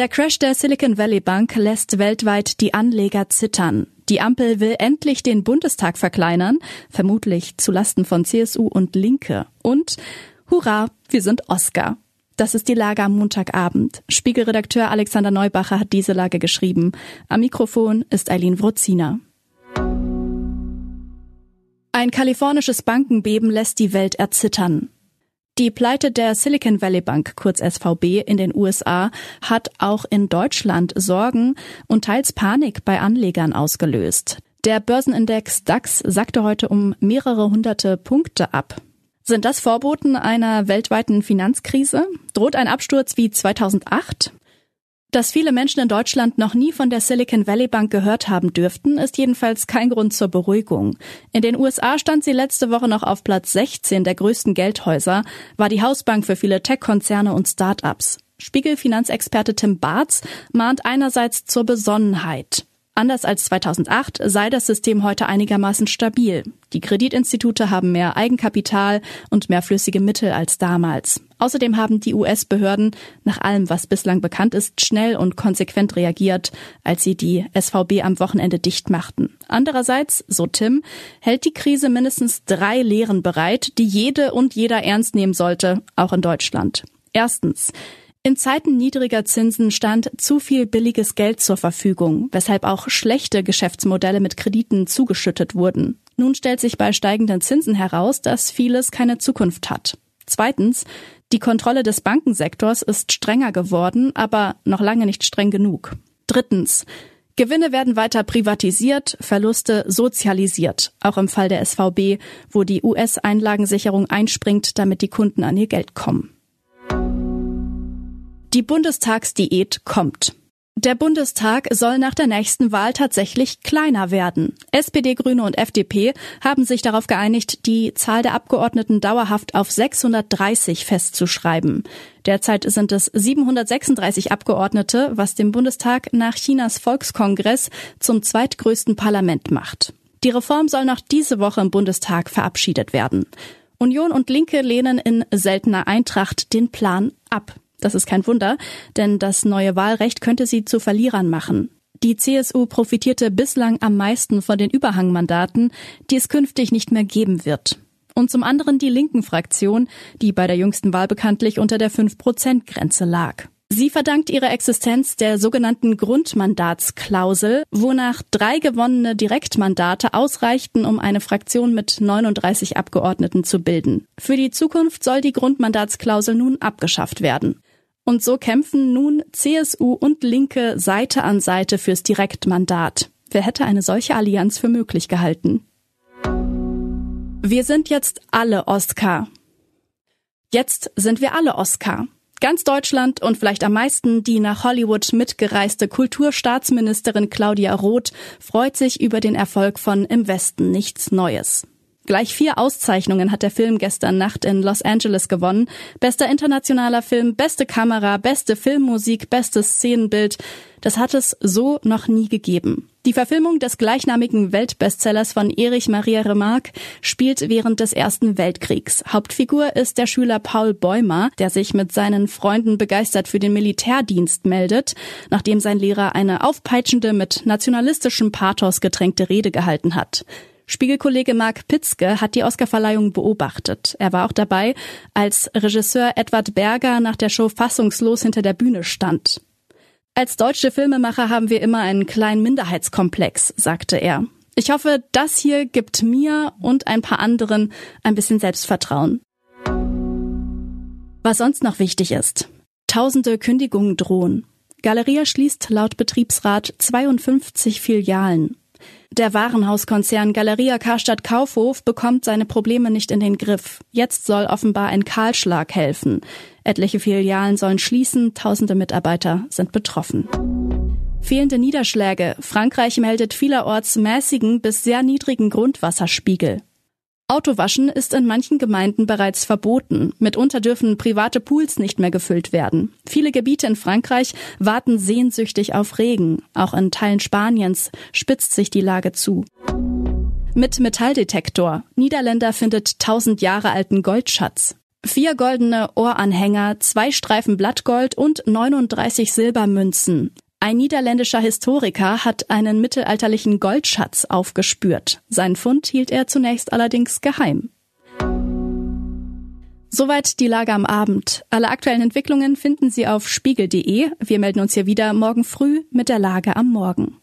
Der Crash der Silicon Valley Bank lässt weltweit die Anleger zittern. Die Ampel will endlich den Bundestag verkleinern, vermutlich zu Lasten von CSU und Linke. Und hurra, wir sind Oscar. Das ist die Lage am Montagabend. Spiegelredakteur Alexander Neubacher hat diese Lage geschrieben. Am Mikrofon ist Eileen Wrozina. Ein kalifornisches Bankenbeben lässt die Welt erzittern. Die Pleite der Silicon Valley Bank, kurz SVB, in den USA hat auch in Deutschland Sorgen und teils Panik bei Anlegern ausgelöst. Der Börsenindex DAX sagte heute um mehrere hunderte Punkte ab. Sind das Vorboten einer weltweiten Finanzkrise? Droht ein Absturz wie 2008? Dass viele Menschen in Deutschland noch nie von der Silicon Valley Bank gehört haben dürften, ist jedenfalls kein Grund zur Beruhigung. In den USA stand sie letzte Woche noch auf Platz 16 der größten Geldhäuser, war die Hausbank für viele Tech-Konzerne und Start-ups. Spiegel-Finanzexperte Tim Barth mahnt einerseits zur Besonnenheit. Anders als 2008 sei das System heute einigermaßen stabil. Die Kreditinstitute haben mehr Eigenkapital und mehr flüssige Mittel als damals. Außerdem haben die US-Behörden nach allem, was bislang bekannt ist, schnell und konsequent reagiert, als sie die SVB am Wochenende dicht machten. Andererseits, so Tim, hält die Krise mindestens drei Lehren bereit, die jede und jeder ernst nehmen sollte, auch in Deutschland. Erstens. In Zeiten niedriger Zinsen stand zu viel billiges Geld zur Verfügung, weshalb auch schlechte Geschäftsmodelle mit Krediten zugeschüttet wurden. Nun stellt sich bei steigenden Zinsen heraus, dass vieles keine Zukunft hat. Zweitens, die Kontrolle des Bankensektors ist strenger geworden, aber noch lange nicht streng genug. Drittens, Gewinne werden weiter privatisiert, Verluste sozialisiert, auch im Fall der SVB, wo die US-Einlagensicherung einspringt, damit die Kunden an ihr Geld kommen. Die Bundestagsdiät kommt. Der Bundestag soll nach der nächsten Wahl tatsächlich kleiner werden. SPD, Grüne und FDP haben sich darauf geeinigt, die Zahl der Abgeordneten dauerhaft auf 630 festzuschreiben. Derzeit sind es 736 Abgeordnete, was den Bundestag nach Chinas Volkskongress zum zweitgrößten Parlament macht. Die Reform soll noch diese Woche im Bundestag verabschiedet werden. Union und Linke lehnen in seltener Eintracht den Plan ab. Das ist kein Wunder, denn das neue Wahlrecht könnte sie zu Verlierern machen. Die CSU profitierte bislang am meisten von den Überhangmandaten, die es künftig nicht mehr geben wird. Und zum anderen die linken Fraktion, die bei der jüngsten Wahl bekanntlich unter der 5-Prozent-Grenze lag. Sie verdankt ihre Existenz der sogenannten Grundmandatsklausel, wonach drei gewonnene Direktmandate ausreichten, um eine Fraktion mit 39 Abgeordneten zu bilden. Für die Zukunft soll die Grundmandatsklausel nun abgeschafft werden. Und so kämpfen nun CSU und Linke Seite an Seite fürs Direktmandat. Wer hätte eine solche Allianz für möglich gehalten? Wir sind jetzt alle Oscar. Jetzt sind wir alle Oscar. Ganz Deutschland und vielleicht am meisten die nach Hollywood mitgereiste Kulturstaatsministerin Claudia Roth freut sich über den Erfolg von Im Westen nichts Neues. Gleich vier Auszeichnungen hat der Film gestern Nacht in Los Angeles gewonnen. Bester internationaler Film, beste Kamera, beste Filmmusik, bestes Szenenbild. Das hat es so noch nie gegeben. Die Verfilmung des gleichnamigen Weltbestsellers von Erich Maria Remarque spielt während des Ersten Weltkriegs. Hauptfigur ist der Schüler Paul Bäumer, der sich mit seinen Freunden begeistert für den Militärdienst meldet, nachdem sein Lehrer eine aufpeitschende, mit nationalistischem Pathos getränkte Rede gehalten hat. Spiegelkollege Marc Pitzke hat die Oscarverleihung beobachtet. Er war auch dabei, als Regisseur Edward Berger nach der Show fassungslos hinter der Bühne stand. Als deutsche Filmemacher haben wir immer einen kleinen Minderheitskomplex, sagte er. Ich hoffe, das hier gibt mir und ein paar anderen ein bisschen Selbstvertrauen. Was sonst noch wichtig ist. Tausende Kündigungen drohen. Galeria schließt laut Betriebsrat 52 Filialen. Der Warenhauskonzern Galeria Karstadt Kaufhof bekommt seine Probleme nicht in den Griff. Jetzt soll offenbar ein Kahlschlag helfen. Etliche Filialen sollen schließen, tausende Mitarbeiter sind betroffen. Fehlende Niederschläge. Frankreich meldet vielerorts mäßigen bis sehr niedrigen Grundwasserspiegel. Autowaschen ist in manchen Gemeinden bereits verboten. Mitunter dürfen private Pools nicht mehr gefüllt werden. Viele Gebiete in Frankreich warten sehnsüchtig auf Regen. Auch in Teilen Spaniens spitzt sich die Lage zu. Mit Metalldetektor. Niederländer findet tausend Jahre alten Goldschatz. Vier goldene Ohranhänger, zwei Streifen Blattgold und 39 Silbermünzen. Ein niederländischer Historiker hat einen mittelalterlichen Goldschatz aufgespürt. Sein Fund hielt er zunächst allerdings geheim. Soweit die Lage am Abend. Alle aktuellen Entwicklungen finden Sie auf spiegel.de. Wir melden uns hier wieder morgen früh mit der Lage am Morgen.